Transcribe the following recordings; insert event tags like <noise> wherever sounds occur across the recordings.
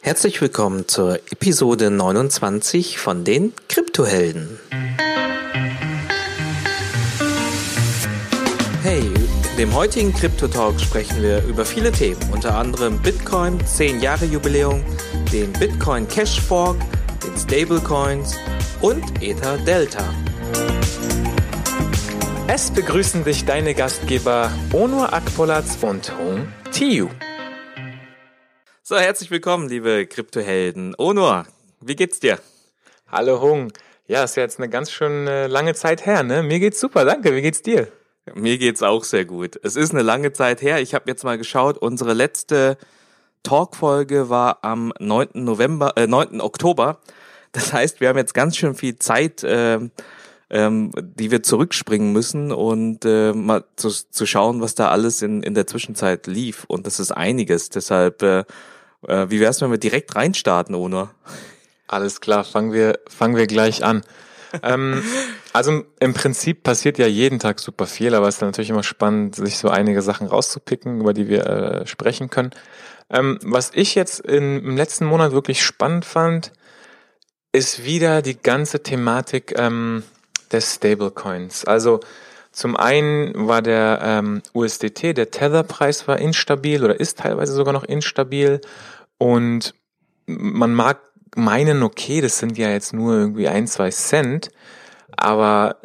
Herzlich willkommen zur Episode 29 von den Kryptohelden. Hey, in dem heutigen Krypto-Talk sprechen wir über viele Themen, unter anderem Bitcoin, 10 Jahre Jubiläum, den Bitcoin Cash Fork, den Stablecoins und Ether Delta. Es begrüßen dich deine Gastgeber Onur Akpolatz und Hung Tiu. So, herzlich willkommen, liebe Kryptohelden. Onur, wie geht's dir? Hallo Hung. Ja, ist ja jetzt eine ganz schön lange Zeit her, ne? Mir geht's super, danke. Wie geht's dir? Mir geht's auch sehr gut. Es ist eine lange Zeit her. Ich habe jetzt mal geschaut, unsere letzte Talkfolge war am 9. November, äh, 9. Oktober. Das heißt, wir haben jetzt ganz schön viel Zeit, äh, ähm, die wir zurückspringen müssen und äh, mal zu, zu schauen, was da alles in, in der Zwischenzeit lief. Und das ist einiges. Deshalb, äh, äh, wie wär's, wenn wir direkt reinstarten, Ono? Alles klar, fangen wir, fangen wir gleich an. ähm, <laughs> also im Prinzip passiert ja jeden Tag super viel, aber es ist natürlich immer spannend, sich so einige Sachen rauszupicken, über die wir äh, sprechen können. Ähm, was ich jetzt in, im letzten Monat wirklich spannend fand, ist wieder die ganze Thematik ähm, des Stablecoins. Also zum einen war der ähm, USDT, der Tether-Preis war instabil oder ist teilweise sogar noch instabil und man mag meinen, okay, das sind ja jetzt nur irgendwie ein, zwei Cent, aber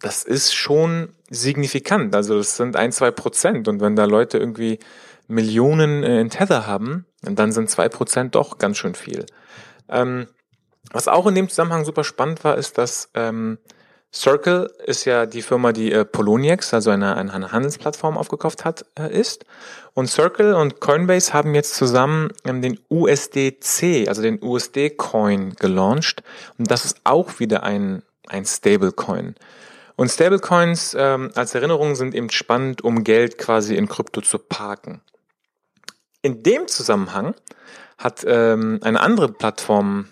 das ist schon signifikant. Also das sind ein, zwei Prozent und wenn da Leute irgendwie Millionen äh, in Tether haben, dann sind zwei Prozent doch ganz schön viel. Ähm, was auch in dem Zusammenhang super spannend war, ist, dass ähm, Circle ist ja die Firma, die äh, Poloniex, also eine, eine Handelsplattform aufgekauft hat, äh, ist. Und Circle und Coinbase haben jetzt zusammen ähm, den USDC, also den USD-Coin gelauncht. Und das ist auch wieder ein, ein Stablecoin. Und Stablecoins ähm, als Erinnerung sind eben spannend, um Geld quasi in Krypto zu parken. In dem Zusammenhang hat ähm, eine andere Plattform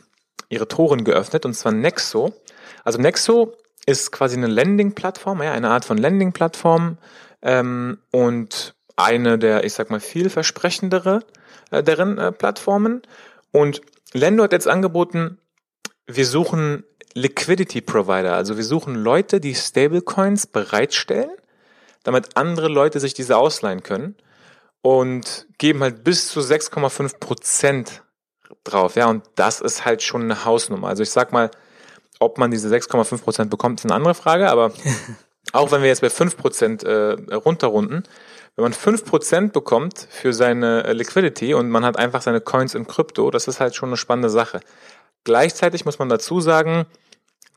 ihre Toren geöffnet, und zwar Nexo. Also Nexo ist quasi eine Landing-Plattform, ja, eine Art von Landing-Plattform ähm, und eine der, ich sag mal, vielversprechendere äh, deren äh, Plattformen. Und Lendo hat jetzt angeboten, wir suchen Liquidity Provider, also wir suchen Leute, die Stablecoins bereitstellen, damit andere Leute sich diese ausleihen können und geben halt bis zu 6,5 Prozent drauf. Ja, und das ist halt schon eine Hausnummer. Also ich sag mal, ob man diese 6,5 Prozent bekommt, ist eine andere Frage, aber <laughs> auch wenn wir jetzt bei 5 Prozent äh, runterrunden, wenn man 5 Prozent bekommt für seine äh, Liquidity und man hat einfach seine Coins in Krypto, das ist halt schon eine spannende Sache. Gleichzeitig muss man dazu sagen,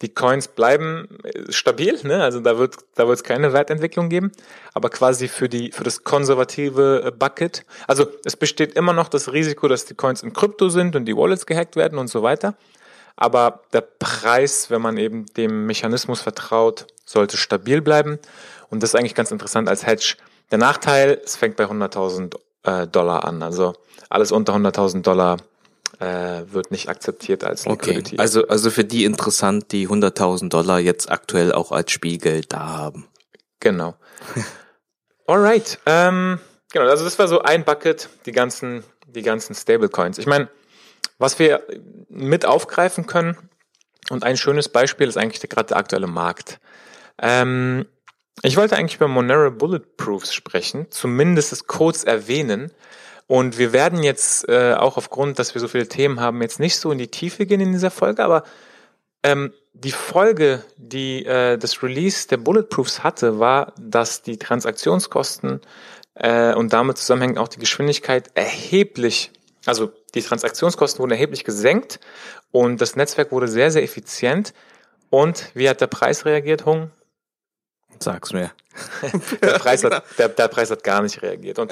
die Coins bleiben äh, stabil, ne? also da wird da wird es keine Wertentwicklung geben, aber quasi für die für das konservative äh, Bucket, also es besteht immer noch das Risiko, dass die Coins in Krypto sind und die Wallets gehackt werden und so weiter, aber der Preis, wenn man eben dem Mechanismus vertraut, sollte stabil bleiben. Und das ist eigentlich ganz interessant als Hedge. Der Nachteil, es fängt bei 100.000 äh, Dollar an. Also alles unter 100.000 Dollar äh, wird nicht akzeptiert als Liquidity. Okay, also, also für die interessant, die 100.000 Dollar jetzt aktuell auch als Spielgeld da haben. Genau. <laughs> Alright. Ähm, genau, also das war so ein Bucket, die ganzen, die ganzen Stablecoins. Ich meine, was wir mit aufgreifen können, und ein schönes Beispiel ist eigentlich gerade der aktuelle Markt. Ähm, ich wollte eigentlich über Monero Bulletproofs sprechen, zumindest es kurz erwähnen. Und wir werden jetzt äh, auch aufgrund, dass wir so viele Themen haben, jetzt nicht so in die Tiefe gehen in dieser Folge, aber ähm, die Folge, die äh, das Release der Bulletproofs hatte, war, dass die Transaktionskosten äh, und damit zusammenhängend auch die Geschwindigkeit erheblich also die Transaktionskosten wurden erheblich gesenkt und das Netzwerk wurde sehr, sehr effizient. Und wie hat der Preis reagiert, Hung? Sag's mir. <laughs> der, Preis hat, der, der Preis hat gar nicht reagiert. Und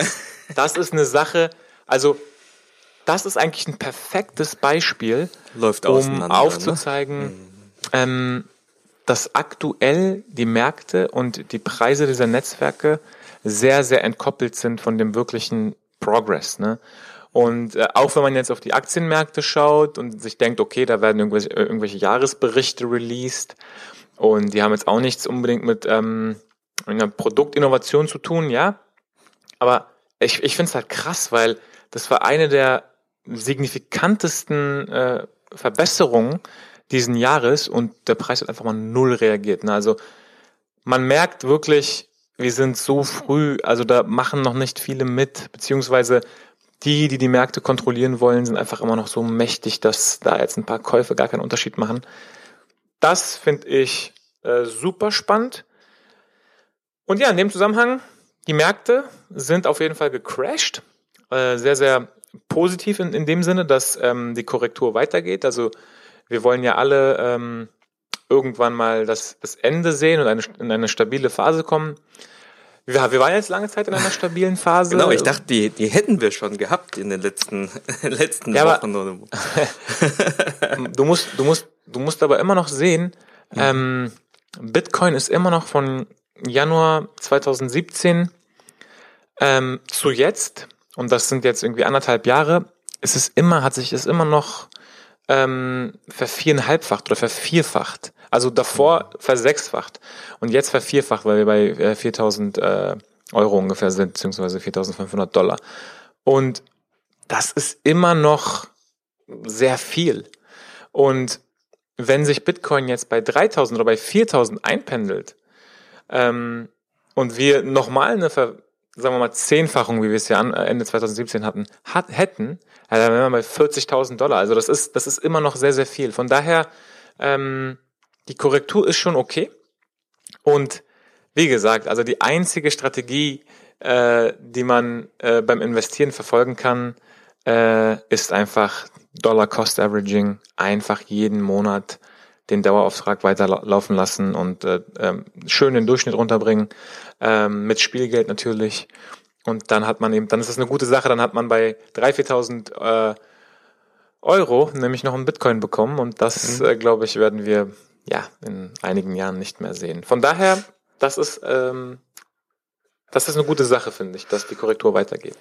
das ist eine Sache, also das ist eigentlich ein perfektes Beispiel, um ne? aufzuzeigen, ne? ähm, dass aktuell die Märkte und die Preise dieser Netzwerke sehr, sehr entkoppelt sind von dem wirklichen Progress. Ne? Und äh, auch wenn man jetzt auf die Aktienmärkte schaut und sich denkt, okay, da werden irgendwelche, äh, irgendwelche Jahresberichte released und die haben jetzt auch nichts unbedingt mit ähm, einer Produktinnovation zu tun, ja. Aber ich, ich finde es halt krass, weil das war eine der signifikantesten äh, Verbesserungen diesen Jahres und der Preis hat einfach mal null reagiert. Ne? Also man merkt wirklich, wir sind so früh, also da machen noch nicht viele mit, beziehungsweise die, die die Märkte kontrollieren wollen, sind einfach immer noch so mächtig, dass da jetzt ein paar Käufe gar keinen Unterschied machen. Das finde ich äh, super spannend. Und ja, in dem Zusammenhang, die Märkte sind auf jeden Fall gecrashed. Äh, sehr, sehr positiv in, in dem Sinne, dass ähm, die Korrektur weitergeht. Also wir wollen ja alle ähm, irgendwann mal das, das Ende sehen und eine, in eine stabile Phase kommen. Wir, wir waren jetzt lange Zeit in einer stabilen Phase. Genau, ich dachte, die, die hätten wir schon gehabt in den letzten, <laughs> letzten ja, Wochen. Aber, <laughs> du, musst, du, musst, du musst aber immer noch sehen, mhm. ähm, Bitcoin ist immer noch von Januar 2017 ähm, zu jetzt, und das sind jetzt irgendwie anderthalb Jahre, es ist immer, hat sich es immer noch ähm, verviereinhalbfacht oder vervierfacht. Also davor versechsfacht und jetzt vervierfacht, weil wir bei äh, 4000 äh, Euro ungefähr sind, beziehungsweise 4500 Dollar. Und das ist immer noch sehr viel. Und wenn sich Bitcoin jetzt bei 3000 oder bei 4000 einpendelt ähm, und wir nochmal eine Ver sagen wir mal, Zehnfachung, wie wir es ja Ende 2017 hatten, hat, hätten, dann wären wir bei 40.000 Dollar. Also das ist, das ist immer noch sehr, sehr viel. Von daher, ähm, die Korrektur ist schon okay. Und wie gesagt, also die einzige Strategie, äh, die man äh, beim Investieren verfolgen kann, äh, ist einfach Dollar Cost Averaging, einfach jeden Monat den Dauerauftrag weiterlaufen lassen und äh, ähm, schön den Durchschnitt runterbringen, ähm, mit Spielgeld natürlich. Und dann hat man eben, dann ist das eine gute Sache, dann hat man bei 3.000, 4.000 äh, Euro nämlich noch einen Bitcoin bekommen und das, mhm. äh, glaube ich, werden wir ja in einigen Jahren nicht mehr sehen. Von daher, das ist ähm, das ist eine gute Sache, finde ich, dass die Korrektur weitergeht.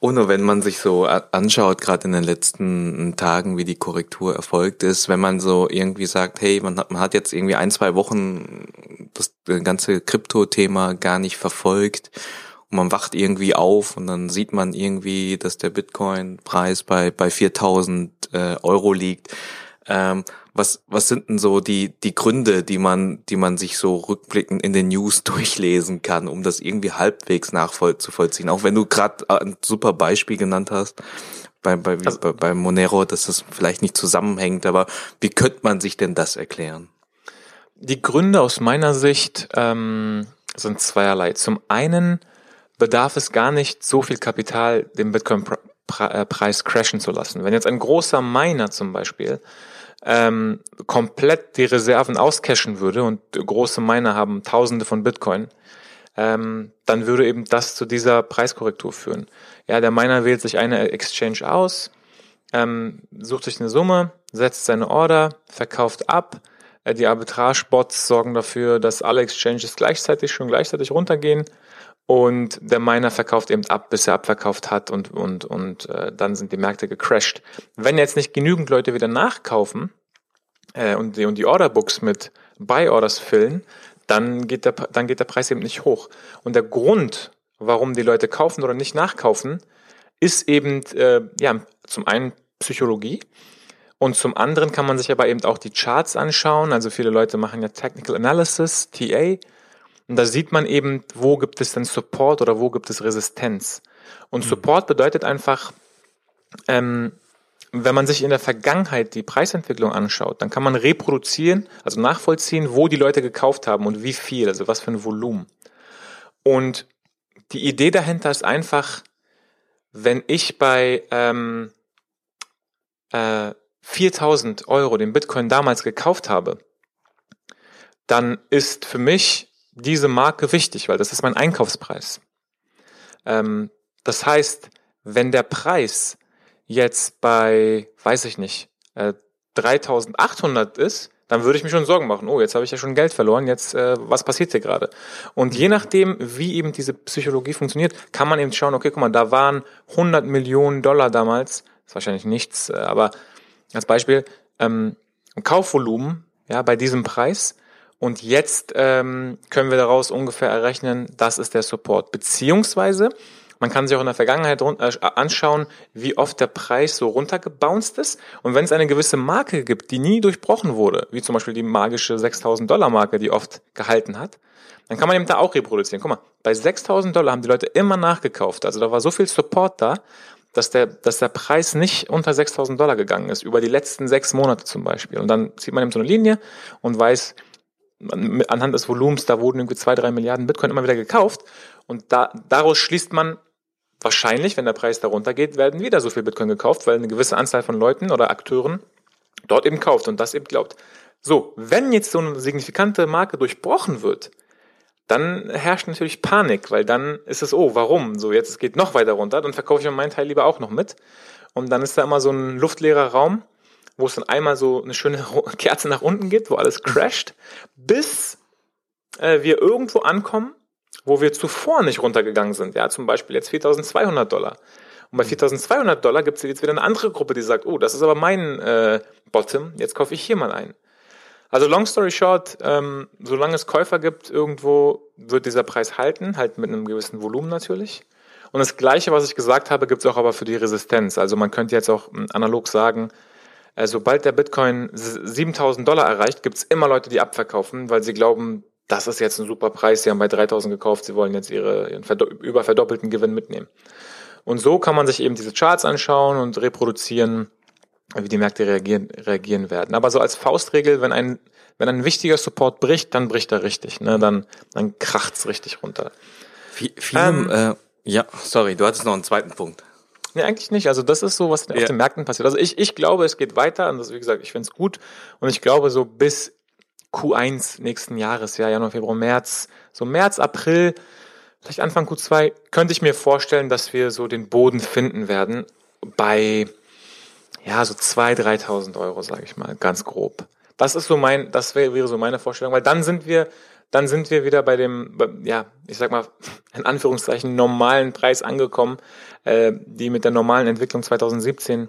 Ohne wenn man sich so anschaut, gerade in den letzten Tagen, wie die Korrektur erfolgt ist, wenn man so irgendwie sagt, hey, man hat, man hat jetzt irgendwie ein, zwei Wochen das ganze Krypto-Thema gar nicht verfolgt und man wacht irgendwie auf und dann sieht man irgendwie, dass der Bitcoin-Preis bei, bei 4000 äh, Euro liegt. Ähm, was, was sind denn so die, die Gründe, die man, die man sich so rückblickend in den News <laughs> durchlesen kann, um das irgendwie halbwegs nachvollziehen? Auch wenn du gerade ein super Beispiel genannt hast, bei, bei, also, bei, bei Monero, dass das vielleicht nicht zusammenhängt, aber wie könnte man sich denn das erklären? Die Gründe aus meiner Sicht ähm, sind zweierlei. Zum einen bedarf es gar nicht so viel Kapital, den Bitcoin-Preis äh, crashen zu lassen. Wenn jetzt ein großer Miner zum Beispiel ähm, komplett die Reserven auscashen würde und große Miner haben Tausende von Bitcoin, ähm, dann würde eben das zu dieser Preiskorrektur führen. Ja, der Miner wählt sich eine Exchange aus, ähm, sucht sich eine Summe, setzt seine Order, verkauft ab. Äh, die Arbitrage-Bots sorgen dafür, dass alle Exchanges gleichzeitig schon gleichzeitig runtergehen und der Miner verkauft eben ab, bis er abverkauft hat und, und, und äh, dann sind die Märkte gecrashed. Wenn jetzt nicht genügend Leute wieder nachkaufen äh, und, die, und die Orderbooks mit Buy-Orders füllen, dann geht, der, dann geht der Preis eben nicht hoch. Und der Grund, warum die Leute kaufen oder nicht nachkaufen, ist eben äh, ja, zum einen Psychologie und zum anderen kann man sich aber eben auch die Charts anschauen. Also viele Leute machen ja Technical Analysis, TA, und da sieht man eben, wo gibt es denn Support oder wo gibt es Resistenz. Und mhm. Support bedeutet einfach, ähm, wenn man sich in der Vergangenheit die Preisentwicklung anschaut, dann kann man reproduzieren, also nachvollziehen, wo die Leute gekauft haben und wie viel, also was für ein Volumen. Und die Idee dahinter ist einfach, wenn ich bei ähm, äh, 4000 Euro den Bitcoin damals gekauft habe, dann ist für mich diese Marke wichtig, weil das ist mein Einkaufspreis. Ähm, das heißt, wenn der Preis jetzt bei, weiß ich nicht, äh, 3800 ist, dann würde ich mir schon Sorgen machen. Oh, jetzt habe ich ja schon Geld verloren. Jetzt, äh, was passiert hier gerade? Und je nachdem, wie eben diese Psychologie funktioniert, kann man eben schauen, okay, guck mal, da waren 100 Millionen Dollar damals, ist wahrscheinlich nichts, äh, aber als Beispiel, ähm, Kaufvolumen, ja, bei diesem Preis und jetzt ähm, können wir daraus ungefähr errechnen, das ist der Support. Beziehungsweise Man kann sich auch in der Vergangenheit äh, anschauen, wie oft der Preis so runtergebounced ist. Und wenn es eine gewisse Marke gibt, die nie durchbrochen wurde, wie zum Beispiel die magische 6000 Dollar Marke, die oft gehalten hat, dann kann man eben da auch reproduzieren. Guck mal, bei 6000 Dollar haben die Leute immer nachgekauft. Also da war so viel Support da, dass der, dass der Preis nicht unter 6000 Dollar gegangen ist, über die letzten sechs Monate zum Beispiel. Und dann zieht man eben so eine Linie und weiß, anhand des Volumens, da wurden irgendwie zwei, drei Milliarden Bitcoin immer wieder gekauft. Und da, daraus schließt man wahrscheinlich, wenn der Preis darunter geht, werden wieder so viel Bitcoin gekauft, weil eine gewisse Anzahl von Leuten oder Akteuren dort eben kauft und das eben glaubt. So, wenn jetzt so eine signifikante Marke durchbrochen wird, dann herrscht natürlich Panik, weil dann ist es, oh, warum? So, jetzt geht noch weiter runter, dann verkaufe ich meinen Teil lieber auch noch mit. Und dann ist da immer so ein luftleerer Raum, wo es dann einmal so eine schöne <laughs> Kerze nach unten gibt, wo alles crasht, bis äh, wir irgendwo ankommen, wo wir zuvor nicht runtergegangen sind. Ja, zum Beispiel jetzt 4200 Dollar. Und bei 4200 Dollar gibt es jetzt wieder eine andere Gruppe, die sagt, oh, das ist aber mein äh, Bottom, jetzt kaufe ich hier mal ein. Also long story short, ähm, solange es Käufer gibt irgendwo, wird dieser Preis halten, halt mit einem gewissen Volumen natürlich. Und das Gleiche, was ich gesagt habe, gibt es auch aber für die Resistenz. Also man könnte jetzt auch hm, analog sagen, äh, sobald der Bitcoin 7000 Dollar erreicht, gibt es immer Leute, die abverkaufen, weil sie glauben, das ist jetzt ein super Preis, sie haben bei 3000 gekauft, sie wollen jetzt ihre, ihren überverdoppelten Gewinn mitnehmen. Und so kann man sich eben diese Charts anschauen und reproduzieren, wie die Märkte reagieren, reagieren werden. Aber so als Faustregel, wenn ein, wenn ein wichtiger Support bricht, dann bricht er richtig, ne? dann, dann kracht's richtig runter. Viel, ähm, äh, ja, sorry, du hattest noch einen zweiten Punkt. Nee, eigentlich nicht. Also das ist so, was ja. auf den Märkten passiert. Also ich, ich glaube, es geht weiter und das, wie gesagt, ich finde es gut. Und ich glaube, so bis Q1 nächsten Jahres, ja, Januar, Februar, März, so März, April, vielleicht Anfang Q2, könnte ich mir vorstellen, dass wir so den Boden finden werden bei, ja, so 2.000, 3.000 Euro, sage ich mal, ganz grob. Das ist so mein, das wäre, so meine Vorstellung, weil dann sind wir, dann sind wir wieder bei dem, ja, ich sag mal, <laughs> in Anführungszeichen normalen Preis angekommen, äh, die mit der normalen Entwicklung 2017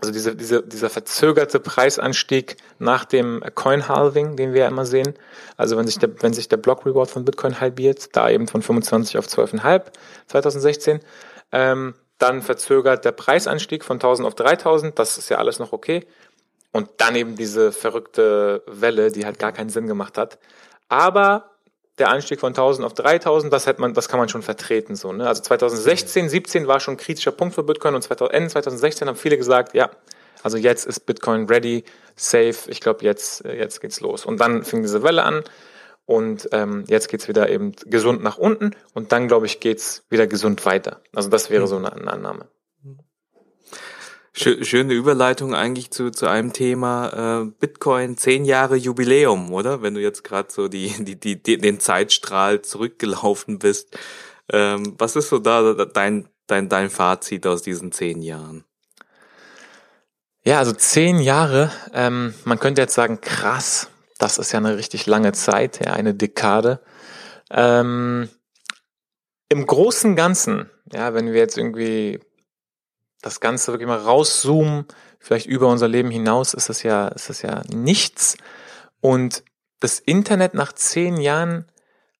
also diese, diese, dieser verzögerte Preisanstieg nach dem Coin-Halving, den wir ja immer sehen. Also wenn sich der, wenn sich der Block-Reward von Bitcoin halbiert, da eben von 25 auf 12,5 2016, ähm, dann verzögert der Preisanstieg von 1000 auf 3000, das ist ja alles noch okay. Und dann eben diese verrückte Welle, die halt gar keinen Sinn gemacht hat. Aber der Anstieg von 1000 auf 3000, das hat man, das kann man schon vertreten, so, ne? Also 2016, 17 war schon ein kritischer Punkt für Bitcoin und Ende 2016 haben viele gesagt, ja, also jetzt ist Bitcoin ready, safe, ich glaube, jetzt, jetzt geht's los. Und dann fing diese Welle an und ähm, jetzt geht's wieder eben gesund nach unten und dann, glaube ich, geht's wieder gesund weiter. Also das wäre so eine, eine Annahme. Schöne Überleitung eigentlich zu, zu einem Thema äh, Bitcoin zehn Jahre Jubiläum, oder? Wenn du jetzt gerade so die, die, die, den Zeitstrahl zurückgelaufen bist. Ähm, was ist so da dein, dein, dein Fazit aus diesen zehn Jahren? Ja, also zehn Jahre, ähm, man könnte jetzt sagen, krass, das ist ja eine richtig lange Zeit, ja, eine Dekade. Ähm, Im Großen Ganzen, ja, wenn wir jetzt irgendwie das Ganze wirklich mal rauszoomen, vielleicht über unser Leben hinaus, ist das ja, ist das ja nichts. Und das Internet nach zehn Jahren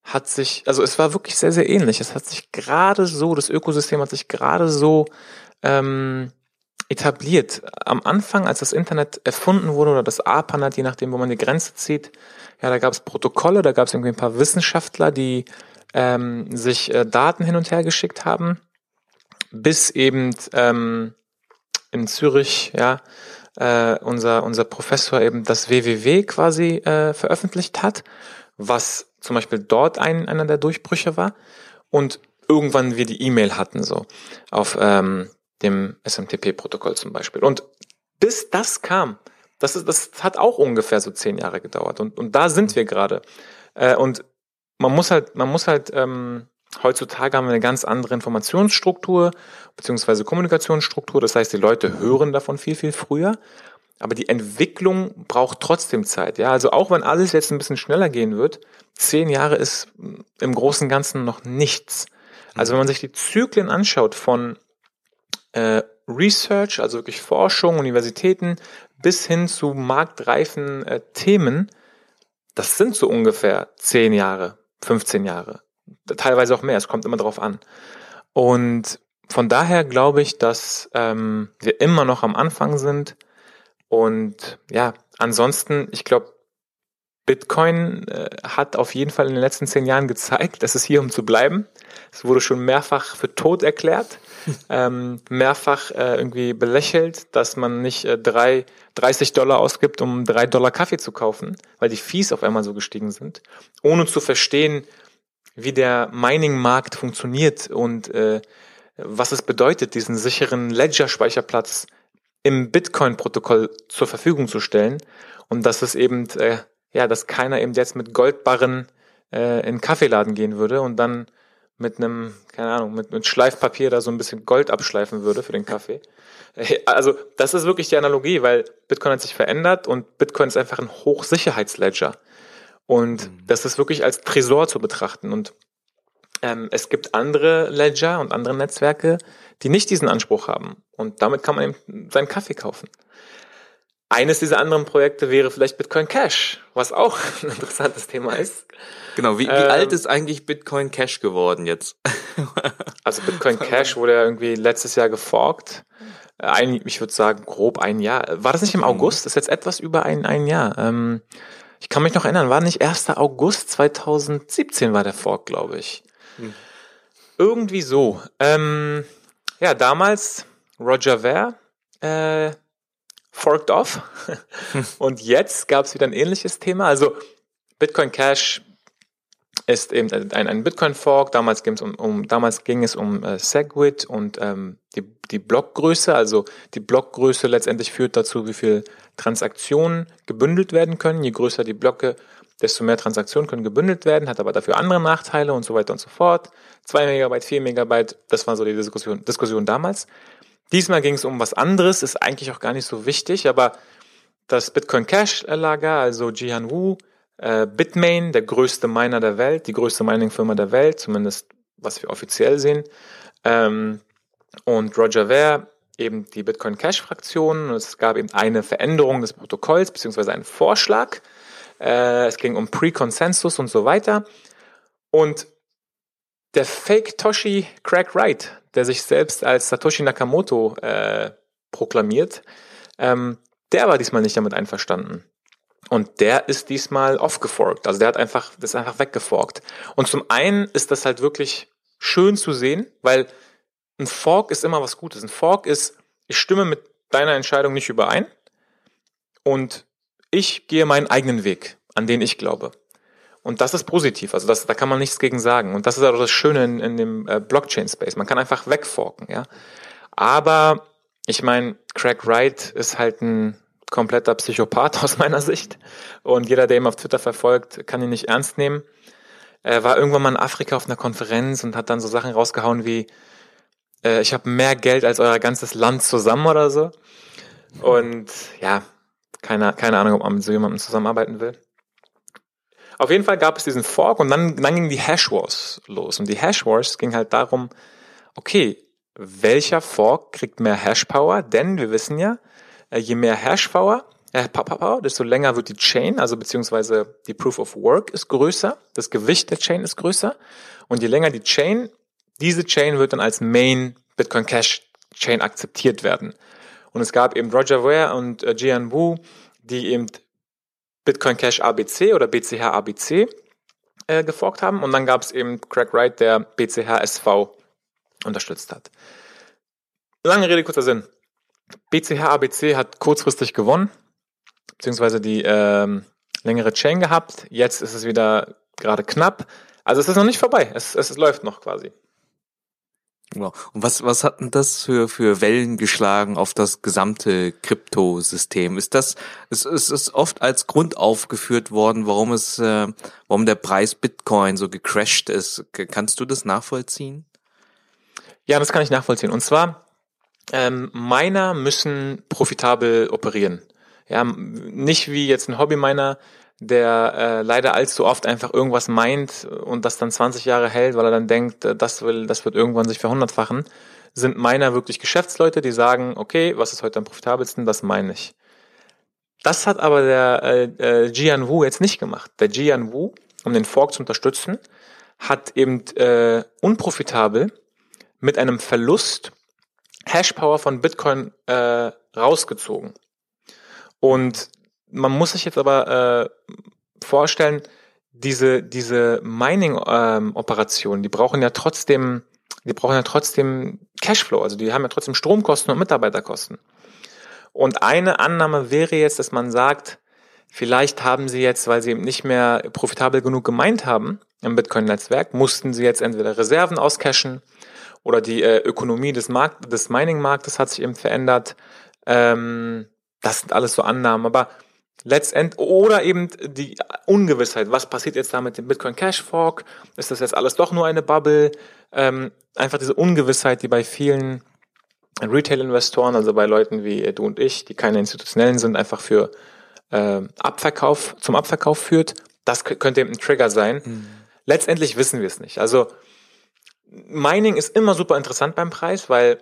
hat sich, also es war wirklich sehr, sehr ähnlich. Es hat sich gerade so, das Ökosystem hat sich gerade so ähm, etabliert. Am Anfang, als das Internet erfunden wurde oder das ARPANET, je nachdem, wo man die Grenze zieht, ja, da gab es Protokolle, da gab es irgendwie ein paar Wissenschaftler, die ähm, sich äh, Daten hin und her geschickt haben bis eben ähm, in Zürich, ja, äh, unser, unser Professor eben das WWW quasi äh, veröffentlicht hat, was zum Beispiel dort ein, einer der Durchbrüche war und irgendwann wir die E-Mail hatten, so auf ähm, dem SMTP-Protokoll zum Beispiel. Und bis das kam, das, ist, das hat auch ungefähr so zehn Jahre gedauert und, und da sind wir gerade. Äh, und man muss halt, man muss halt ähm, Heutzutage haben wir eine ganz andere Informationsstruktur beziehungsweise Kommunikationsstruktur. Das heißt, die Leute hören davon viel, viel früher. Aber die Entwicklung braucht trotzdem Zeit. Ja, also auch wenn alles jetzt ein bisschen schneller gehen wird, zehn Jahre ist im Großen und Ganzen noch nichts. Also wenn man sich die Zyklen anschaut von äh, Research, also wirklich Forschung, Universitäten, bis hin zu marktreifen äh, Themen, das sind so ungefähr zehn Jahre, 15 Jahre teilweise auch mehr, es kommt immer drauf an. Und von daher glaube ich, dass ähm, wir immer noch am Anfang sind. Und ja, ansonsten, ich glaube, Bitcoin äh, hat auf jeden Fall in den letzten zehn Jahren gezeigt, <laughs> dass es hier um zu bleiben. Es wurde schon mehrfach für tot erklärt, <laughs> ähm, mehrfach äh, irgendwie belächelt, dass man nicht äh, drei, 30 Dollar ausgibt, um drei Dollar Kaffee zu kaufen, weil die Fees auf einmal so gestiegen sind, ohne zu verstehen, wie der Mining-Markt funktioniert und äh, was es bedeutet, diesen sicheren Ledger-Speicherplatz im Bitcoin-Protokoll zur Verfügung zu stellen und dass es eben äh, ja, dass keiner eben jetzt mit Goldbarren äh, in Kaffeeladen gehen würde und dann mit einem, keine Ahnung, mit, mit Schleifpapier da so ein bisschen Gold abschleifen würde für den Kaffee. Also das ist wirklich die Analogie, weil Bitcoin hat sich verändert und Bitcoin ist einfach ein Hochsicherheitsledger. Und mhm. das ist wirklich als Tresor zu betrachten. Und ähm, es gibt andere Ledger und andere Netzwerke, die nicht diesen Anspruch haben. Und damit kann man eben seinen Kaffee kaufen. Eines dieser anderen Projekte wäre vielleicht Bitcoin Cash, was auch <laughs> ein interessantes Thema ist. Genau, wie, wie ähm, alt ist eigentlich Bitcoin Cash geworden jetzt? <laughs> also Bitcoin Cash wurde ja irgendwie letztes Jahr geforkt. Ein, ich würde sagen, grob ein Jahr. War das nicht im mhm. August? Das ist jetzt etwas über ein, ein Jahr. Ähm, ich kann mich noch erinnern, war nicht 1. August 2017 war der Fork, glaube ich. Hm. Irgendwie so. Ähm, ja, damals Roger Ver, äh, forked off. <laughs> Und jetzt gab es wieder ein ähnliches Thema. Also Bitcoin Cash ist eben ein, ein Bitcoin-Fork. Damals, ging es um, um, damals ging es um äh, Segwit und ähm, die, die Blockgröße. Also die Blockgröße letztendlich führt dazu, wie viel Transaktionen gebündelt werden können. Je größer die Blöcke, desto mehr Transaktionen können gebündelt werden, hat aber dafür andere Nachteile und so weiter und so fort. 2 Megabyte, 4 Megabyte, das war so die Diskussion, Diskussion damals. Diesmal ging es um was anderes, ist eigentlich auch gar nicht so wichtig, aber das Bitcoin Cash Lager, also Jihan Wu, äh, Bitmain, der größte Miner der Welt, die größte Mining-Firma der Welt, zumindest was wir offiziell sehen, ähm, und Roger Ver, eben die Bitcoin Cash Fraktion. Es gab eben eine Veränderung des Protokolls beziehungsweise einen Vorschlag. Äh, es ging um Pre-Consensus und so weiter. Und der Fake Toshi Craig Wright, der sich selbst als Satoshi Nakamoto äh, proklamiert, ähm, der war diesmal nicht damit einverstanden. Und der ist diesmal off-geforkt. Also der hat einfach, das ist einfach weggeforkt. Und zum einen ist das halt wirklich schön zu sehen, weil ein Fork ist immer was Gutes. Ein Fork ist, ich stimme mit deiner Entscheidung nicht überein und ich gehe meinen eigenen Weg, an den ich glaube. Und das ist positiv, also das, da kann man nichts gegen sagen. Und das ist auch das Schöne in, in dem äh, Blockchain-Space. Man kann einfach wegforken, ja. Aber ich meine, Craig Wright ist halt ein kompletter Psychopath <laughs> aus meiner Sicht. Und jeder, der ihn auf Twitter verfolgt, kann ihn nicht ernst nehmen. Er war irgendwann mal in Afrika auf einer Konferenz und hat dann so Sachen rausgehauen wie, äh, ich habe mehr Geld als euer ganzes Land zusammen oder so. Und ja, keine, keine Ahnung, ob man mit so jemandem zusammenarbeiten will. Auf jeden Fall gab es diesen Fork und dann, dann ging die Hash Wars los. Und die Hash Wars ging halt darum, okay, welcher Fork kriegt mehr Hash Power? Denn wir wissen ja, je mehr Hash Power, äh, Power, desto länger wird die Chain, also beziehungsweise die Proof of Work ist größer, das Gewicht der Chain ist größer. Und je länger die Chain, diese Chain wird dann als Main Bitcoin Cash Chain akzeptiert werden. Und es gab eben Roger Ware und äh, Jian Wu, die eben Bitcoin Cash ABC oder BCH ABC äh, geforkt haben. Und dann gab es eben Craig Wright, der BCH SV unterstützt hat. Lange Rede, kurzer Sinn. BCH ABC hat kurzfristig gewonnen, beziehungsweise die ähm, längere Chain gehabt. Jetzt ist es wieder gerade knapp. Also es ist noch nicht vorbei. Es, es, es läuft noch quasi. Genau. Und was, was hat denn das für, für Wellen geschlagen auf das gesamte Kryptosystem? Ist das, ist, ist, ist oft als Grund aufgeführt worden, warum es, äh, warum der Preis Bitcoin so gecrashed ist? Kannst du das nachvollziehen? Ja, das kann ich nachvollziehen. Und zwar, ähm, Miner müssen profitabel operieren. Ja, nicht wie jetzt ein Hobby-Miner, der äh, leider allzu oft einfach irgendwas meint und das dann 20 Jahre hält, weil er dann denkt, äh, das will, das wird irgendwann sich verhundertfachen, sind meiner wirklich Geschäftsleute, die sagen, okay, was ist heute am profitabelsten, das meine ich. Das hat aber der äh, äh, Jian Wu jetzt nicht gemacht. Der Jian Wu, um den Fork zu unterstützen, hat eben äh, unprofitabel mit einem Verlust Hashpower von Bitcoin äh, rausgezogen. Und man muss sich jetzt aber äh, vorstellen, diese, diese Mining-Operationen, ähm, die brauchen ja trotzdem, die brauchen ja trotzdem Cashflow, also die haben ja trotzdem Stromkosten und Mitarbeiterkosten. Und eine Annahme wäre jetzt, dass man sagt, vielleicht haben sie jetzt, weil sie eben nicht mehr profitabel genug gemeint haben im Bitcoin-Netzwerk, mussten sie jetzt entweder Reserven auscashen oder die äh, Ökonomie des, Markt, des Mining-Marktes hat sich eben verändert. Ähm, das sind alles so Annahmen, aber letztendlich oder eben die Ungewissheit, was passiert jetzt da mit dem Bitcoin Cash Fork? Ist das jetzt alles doch nur eine Bubble? Ähm, einfach diese Ungewissheit, die bei vielen Retail-Investoren, also bei Leuten wie du und ich, die keine institutionellen sind, einfach für äh, Abverkauf zum Abverkauf führt. Das könnte eben ein Trigger sein. Mhm. Letztendlich wissen wir es nicht. Also Mining ist immer super interessant beim Preis, weil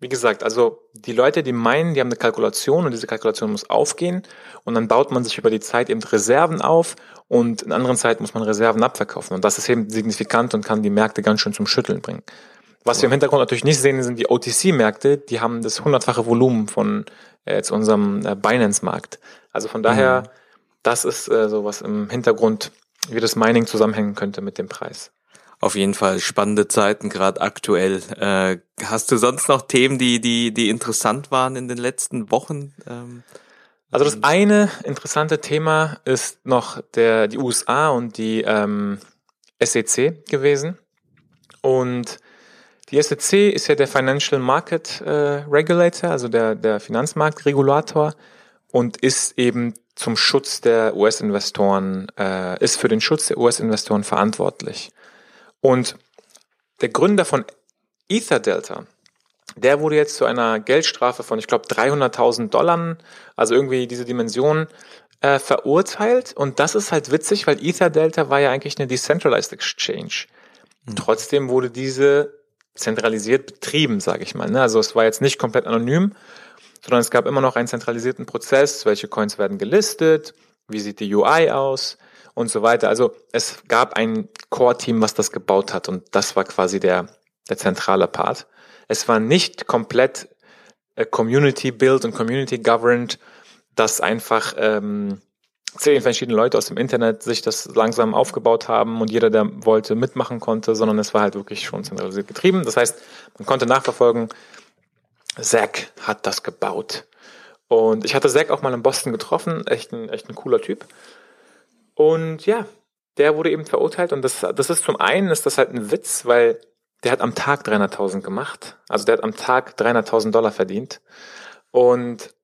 wie gesagt, also die Leute, die meinen, die haben eine Kalkulation und diese Kalkulation muss aufgehen und dann baut man sich über die Zeit eben Reserven auf und in anderen Zeiten muss man Reserven abverkaufen und das ist eben signifikant und kann die Märkte ganz schön zum Schütteln bringen. Was wir im Hintergrund natürlich nicht sehen, sind die OTC-Märkte, die haben das hundertfache Volumen von äh, jetzt unserem äh, Binance-Markt. Also von daher, mhm. das ist äh, so was im Hintergrund, wie das Mining zusammenhängen könnte mit dem Preis. Auf jeden Fall spannende Zeiten, gerade aktuell. Äh, hast du sonst noch Themen, die, die, die interessant waren in den letzten Wochen? Ähm, also das eine interessante Thema ist noch der, die USA und die ähm, SEC gewesen. Und die SEC ist ja der Financial Market äh, Regulator, also der, der Finanzmarktregulator und ist eben zum Schutz der US-Investoren, äh, ist für den Schutz der US-Investoren verantwortlich. Und der Gründer von EtherDelta, der wurde jetzt zu einer Geldstrafe von, ich glaube, 300.000 Dollar, also irgendwie diese Dimension, äh, verurteilt. Und das ist halt witzig, weil EtherDelta war ja eigentlich eine Decentralized Exchange. Mhm. Trotzdem wurde diese zentralisiert betrieben, sage ich mal. Ne? Also es war jetzt nicht komplett anonym, sondern es gab immer noch einen zentralisierten Prozess, welche Coins werden gelistet, wie sieht die UI aus, und so weiter. Also es gab ein Core-Team, was das gebaut hat und das war quasi der, der zentrale Part. Es war nicht komplett äh, Community Build und Community Governed, dass einfach ähm, zehn verschiedene Leute aus dem Internet sich das langsam aufgebaut haben und jeder, der wollte, mitmachen konnte, sondern es war halt wirklich schon zentralisiert getrieben. Das heißt, man konnte nachverfolgen, Zack hat das gebaut. Und ich hatte Zack auch mal in Boston getroffen, echt ein, echt ein cooler Typ. Und ja, der wurde eben verurteilt und das, das ist zum einen ist das halt ein Witz, weil der hat am Tag 300.000 gemacht. Also der hat am Tag 300.000 Dollar verdient. Und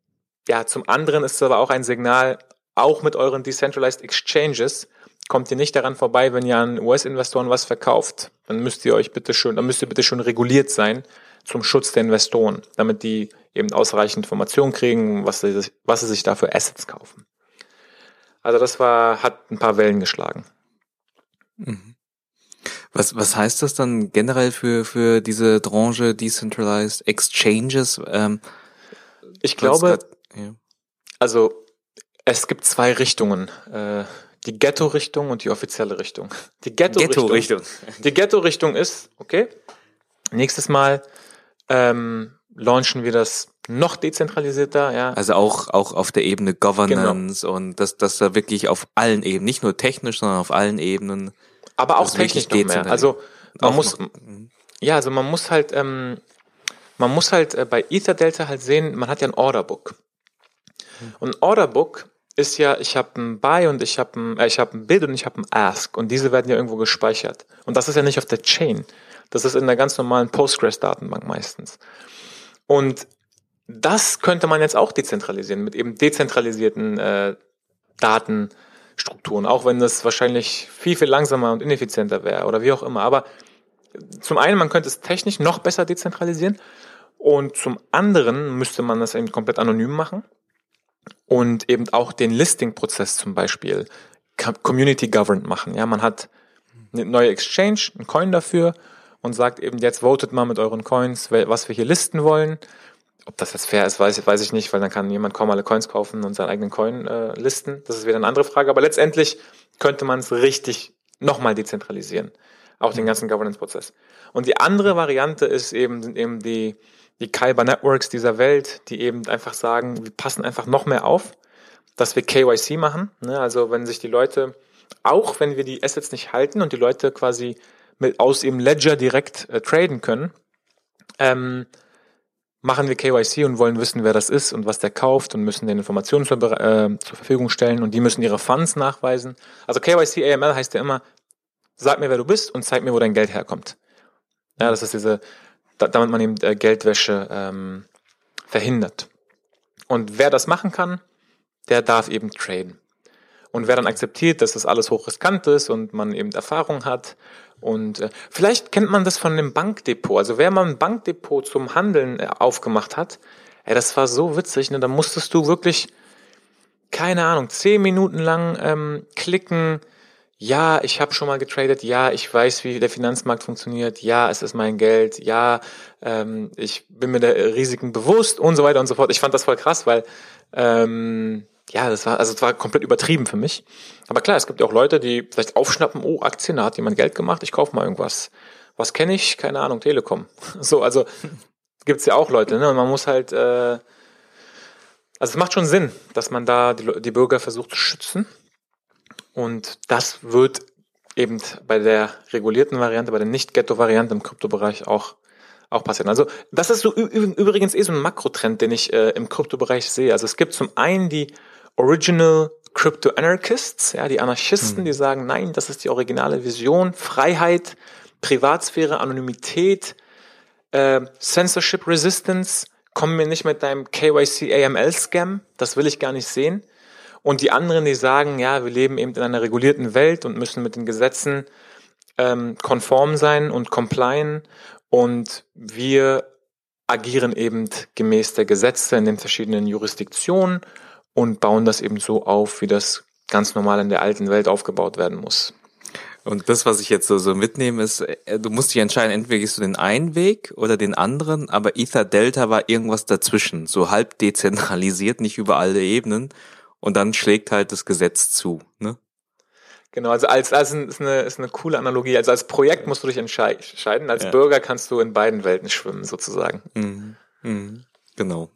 ja, zum anderen ist es aber auch ein Signal, auch mit euren Decentralized Exchanges kommt ihr nicht daran vorbei, wenn ihr an US-Investoren was verkauft. Dann müsst ihr euch bitte schon, dann müsst ihr bitte schon reguliert sein zum Schutz der Investoren, damit die eben ausreichend Informationen kriegen, was sie, was sie sich da für Assets kaufen. Also das war, hat ein paar Wellen geschlagen. Mhm. Was, was heißt das dann generell für, für diese Branche Decentralized Exchanges? Ähm, ich glaube, grad, ja. also es gibt zwei Richtungen. Äh, die Ghetto-Richtung und die offizielle Richtung. Die Ghetto-Richtung. Ghetto die Ghetto-Richtung ist, okay, nächstes Mal ähm, launchen wir das noch dezentralisierter, ja. Also auch, auch auf der Ebene Governance genau. und dass, dass da wirklich auf allen Ebenen, nicht nur technisch, sondern auf allen Ebenen. Aber auch technisch noch mehr. Also man muss, noch. Mhm. ja, also man muss halt, ähm, man muss halt äh, bei EtherDelta halt sehen, man hat ja ein Orderbook. Mhm. Und ein Orderbook ist ja, ich habe ein Buy und ich habe ein, äh, ich habe ein Bid und ich habe ein Ask und diese werden ja irgendwo gespeichert. Und das ist ja nicht auf der Chain. Das ist in der ganz normalen Postgres-Datenbank meistens. Und das könnte man jetzt auch dezentralisieren mit eben dezentralisierten äh, Datenstrukturen, auch wenn das wahrscheinlich viel, viel langsamer und ineffizienter wäre oder wie auch immer. Aber zum einen, man könnte es technisch noch besser dezentralisieren und zum anderen müsste man das eben komplett anonym machen und eben auch den Listing-Prozess zum Beispiel community governed machen. Ja, man hat eine neue Exchange, einen Coin dafür und sagt eben, jetzt votet mal mit euren Coins, was wir hier listen wollen. Ob das jetzt fair ist, weiß, weiß ich nicht, weil dann kann jemand kaum alle Coins kaufen und seinen eigenen Coin äh, listen. Das ist wieder eine andere Frage. Aber letztendlich könnte man es richtig nochmal dezentralisieren. auch den ganzen Governance-Prozess. Und die andere Variante ist eben, sind eben die, die Kyber Networks dieser Welt, die eben einfach sagen, wir passen einfach noch mehr auf, dass wir KYC machen. Ne? Also wenn sich die Leute, auch wenn wir die Assets nicht halten und die Leute quasi mit aus ihrem Ledger direkt äh, traden können, ähm, machen wir KYC und wollen wissen, wer das ist und was der kauft und müssen den Informationen zur, äh, zur Verfügung stellen und die müssen ihre Funds nachweisen. Also KYC AML heißt ja immer, sag mir, wer du bist und zeig mir, wo dein Geld herkommt. Ja, das ist diese, damit man eben äh, Geldwäsche ähm, verhindert. Und wer das machen kann, der darf eben traden. Und wer dann akzeptiert, dass das alles hochriskant ist und man eben Erfahrung hat und äh, vielleicht kennt man das von einem Bankdepot. Also wer mal ein Bankdepot zum Handeln äh, aufgemacht hat, ey, das war so witzig, ne? Da musstest du wirklich, keine Ahnung, zehn Minuten lang ähm, klicken, ja, ich habe schon mal getradet, ja, ich weiß, wie der Finanzmarkt funktioniert, ja, es ist mein Geld, ja, ähm, ich bin mir der Risiken bewusst und so weiter und so fort. Ich fand das voll krass, weil ähm, ja, das war, also es war komplett übertrieben für mich. Aber klar, es gibt ja auch Leute, die vielleicht aufschnappen, oh, Aktien, da hat jemand Geld gemacht, ich kaufe mal irgendwas. Was kenne ich? Keine Ahnung, Telekom. <laughs> So, also gibt's ja auch Leute, ne? Und man muss halt, äh, also es macht schon Sinn, dass man da die, die Bürger versucht zu schützen und das wird eben bei der regulierten Variante, bei der Nicht-Ghetto-Variante im Kryptobereich auch auch passieren. Also das ist so übrigens eh so ein Makrotrend, den ich äh, im Kryptobereich sehe. Also es gibt zum einen die Original Crypto Anarchists, ja, die Anarchisten, mhm. die sagen, nein, das ist die originale Vision, Freiheit, Privatsphäre, Anonymität, äh, Censorship Resistance, komm mir nicht mit deinem KYC AML Scam, das will ich gar nicht sehen. Und die anderen, die sagen, ja, wir leben eben in einer regulierten Welt und müssen mit den Gesetzen ähm, konform sein und complien. Und wir agieren eben gemäß der Gesetze in den verschiedenen Jurisdiktionen und bauen das eben so auf, wie das ganz normal in der alten Welt aufgebaut werden muss. Und das, was ich jetzt so, so mitnehme, ist, äh, du musst dich entscheiden, entweder gehst du den einen Weg oder den anderen, aber Ether Delta war irgendwas dazwischen, so halb dezentralisiert, nicht über alle Ebenen und dann schlägt halt das Gesetz zu. Ne? Genau, also als, als ist, eine, ist eine coole Analogie. Also als Projekt musst du dich entscheiden. Als ja. Bürger kannst du in beiden Welten schwimmen, sozusagen. Mhm. Mhm. Genau.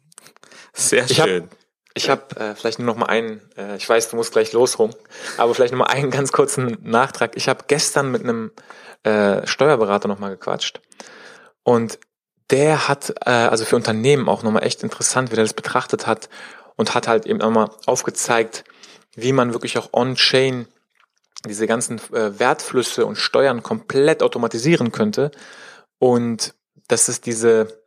Sehr ich schön. Hab, ich habe äh, vielleicht nur noch mal einen, äh, ich weiß, du musst gleich los rum, aber vielleicht noch mal einen ganz kurzen Nachtrag. Ich habe gestern mit einem äh, Steuerberater noch mal gequatscht und der hat, äh, also für Unternehmen auch noch mal echt interessant, wie der das betrachtet hat und hat halt eben einmal aufgezeigt, wie man wirklich auch on-chain diese ganzen äh, Wertflüsse und Steuern komplett automatisieren könnte. Und das ist diese,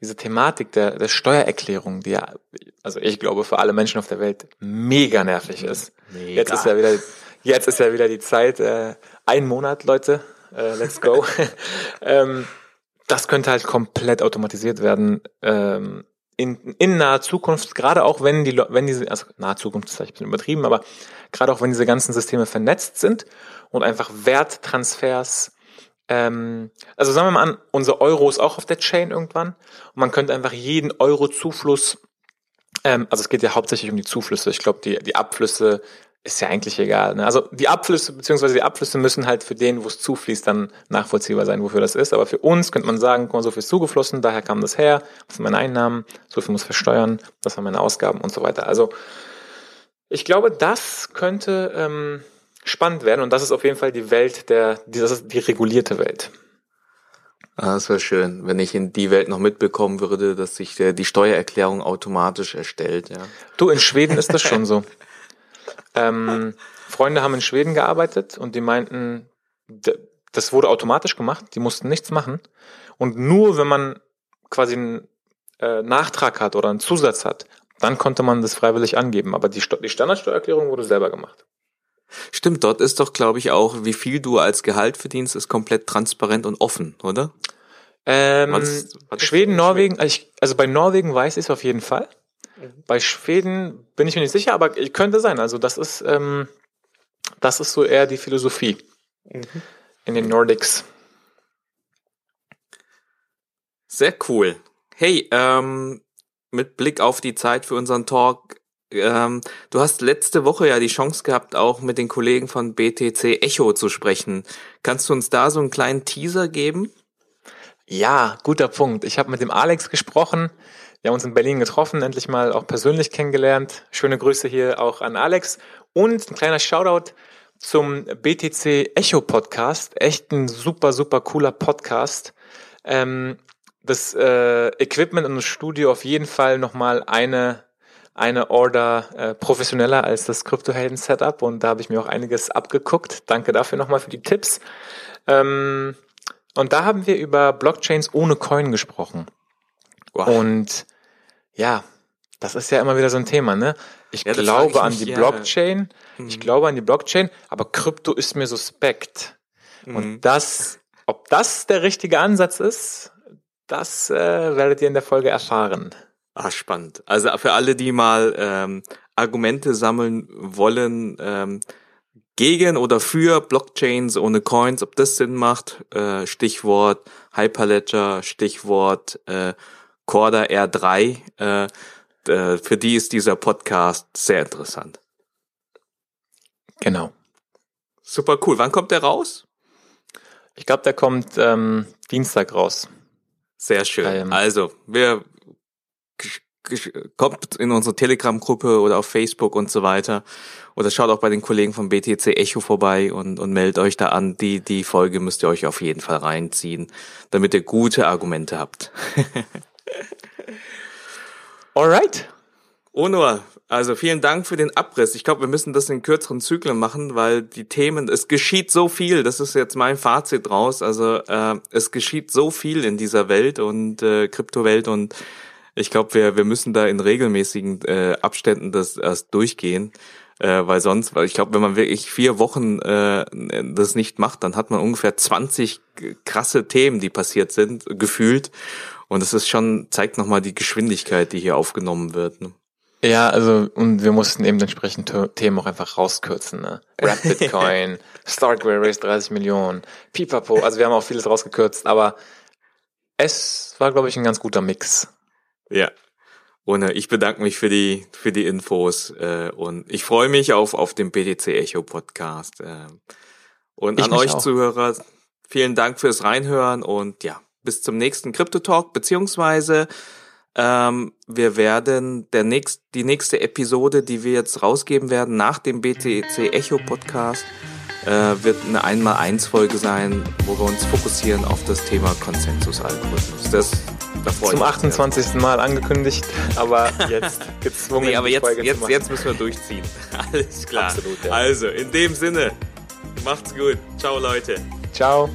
diese Thematik der, der Steuererklärung, die ja, also ich glaube, für alle Menschen auf der Welt mega nervig ist. Mega. Jetzt ist ja wieder, jetzt ist ja wieder die Zeit, äh, ein Monat, Leute, äh, let's go. <laughs> ähm, das könnte halt komplett automatisiert werden. Ähm, in, in naher Zukunft, gerade auch wenn die, wenn diese, also nahe Zukunft ist vielleicht ein bisschen übertrieben, aber gerade auch wenn diese ganzen Systeme vernetzt sind und einfach Werttransfers, ähm, also sagen wir mal an, unser Euro ist auch auf der Chain irgendwann und man könnte einfach jeden Euro Zufluss, ähm, also es geht ja hauptsächlich um die Zuflüsse, ich glaube die, die Abflüsse ist ja eigentlich egal. Ne? Also die Abflüsse, beziehungsweise die Abflüsse müssen halt für den, wo es zufließt, dann nachvollziehbar sein, wofür das ist. Aber für uns könnte man sagen, guck mal, so viel ist zugeflossen, daher kam das her, das sind meine Einnahmen, so viel muss versteuern, das waren meine Ausgaben und so weiter. Also ich glaube, das könnte ähm, spannend werden und das ist auf jeden Fall die Welt der, das ist die regulierte Welt. Ah, das wäre schön, wenn ich in die Welt noch mitbekommen würde, dass sich der, die Steuererklärung automatisch erstellt. Ja. Du, in Schweden ist das schon so. <laughs> Ähm, Freunde haben in Schweden gearbeitet und die meinten, das wurde automatisch gemacht, die mussten nichts machen. Und nur wenn man quasi einen äh, Nachtrag hat oder einen Zusatz hat, dann konnte man das freiwillig angeben. Aber die, die Standardsteuererklärung wurde selber gemacht. Stimmt, dort ist doch, glaube ich, auch, wie viel du als Gehalt verdienst, ist komplett transparent und offen, oder? Ähm, was, was Schweden, Norwegen, also, ich, also bei Norwegen weiß ich es auf jeden Fall. Bei Schweden bin ich mir nicht sicher, aber könnte sein. Also das ist, ähm, das ist so eher die Philosophie mhm. in den Nordics. Sehr cool. Hey, ähm, mit Blick auf die Zeit für unseren Talk, Ähm, du hast letzte Woche ja die Chance gehabt, auch mit den Kollegen von BTC Echo zu sprechen. Kannst du uns da so einen kleinen Teaser geben? Ja, guter Punkt. Ich habe mit dem Alex gesprochen. Wir haben uns in Berlin getroffen, endlich mal auch persönlich kennengelernt. Schöne Grüße hier auch an Alex. Und ein kleiner Shoutout zum BTC Echo Podcast. Echt ein super, super cooler Podcast. Ähm, das äh, Equipment und das Studio auf jeden Fall nochmal eine eine Order äh, professioneller als das Kryptohelden-Setup und da habe ich mir auch einiges abgeguckt. Danke dafür nochmal für die Tipps. Ähm, und da haben wir über Blockchains ohne Coin gesprochen. Wow. Und ja, das ist ja immer wieder so ein Thema, ne? Ich ja, glaube ich an die Blockchain, ja. ich mhm. glaube an die Blockchain, aber Krypto ist mir suspekt. Mhm. Und das, ob das der richtige Ansatz ist, das äh, werdet ihr in der Folge erfahren. Ah, spannend. Also für alle, die mal ähm, Argumente sammeln wollen ähm, gegen oder für Blockchains ohne Coins, ob das Sinn macht, äh, Stichwort Hyperledger, Stichwort äh, Corda R3, äh, äh, für die ist dieser Podcast sehr interessant. Genau. Super cool. Wann kommt der raus? Ich glaube, der kommt ähm, Dienstag raus. Sehr schön. Ähm, also, wir kommt in unsere Telegram-Gruppe oder auf Facebook und so weiter. Oder schaut auch bei den Kollegen vom BTC Echo vorbei und, und meldet euch da an. Die, die Folge müsst ihr euch auf jeden Fall reinziehen, damit ihr gute Argumente habt. <laughs> Alright. Onur, also vielen Dank für den Abriss. Ich glaube, wir müssen das in kürzeren Zyklen machen, weil die Themen, es geschieht so viel, das ist jetzt mein Fazit draus. Also äh, es geschieht so viel in dieser Welt und äh, Kryptowelt und ich glaube, wir, wir müssen da in regelmäßigen äh, Abständen das erst durchgehen. Äh, weil sonst, weil ich glaube, wenn man wirklich vier Wochen äh, das nicht macht, dann hat man ungefähr 20 krasse Themen, die passiert sind, gefühlt. Und es ist schon, zeigt nochmal die Geschwindigkeit, die hier aufgenommen wird. Ne? Ja, also und wir mussten eben entsprechend Themen auch einfach rauskürzen. Ne? Rap <laughs> Bitcoin, Starkware Race 30 Millionen, Pipapo, also wir haben auch vieles rausgekürzt, aber es war, glaube ich, ein ganz guter Mix. Ja. Und äh, ich bedanke mich für die für die Infos äh, und ich freue mich auf auf den BTC Echo Podcast. Äh, und ich an euch auch. Zuhörer, vielen Dank fürs Reinhören und ja, bis zum nächsten Crypto Talk beziehungsweise ähm, wir werden der nächst, die nächste Episode, die wir jetzt rausgeben werden nach dem BTC Echo Podcast, äh, wird eine Einmal-Eins-Folge sein, wo wir uns fokussieren auf das Thema Konsensusalgorithmus. Das Zum 28. Mal angekündigt, aber <laughs> jetzt gezwungen. nee, aber jetzt, jetzt, jetzt müssen wir durchziehen. <laughs> Alles klar. Absolut, ja. Also, in dem Sinne, macht's gut. Ciao, Leute. Ciao.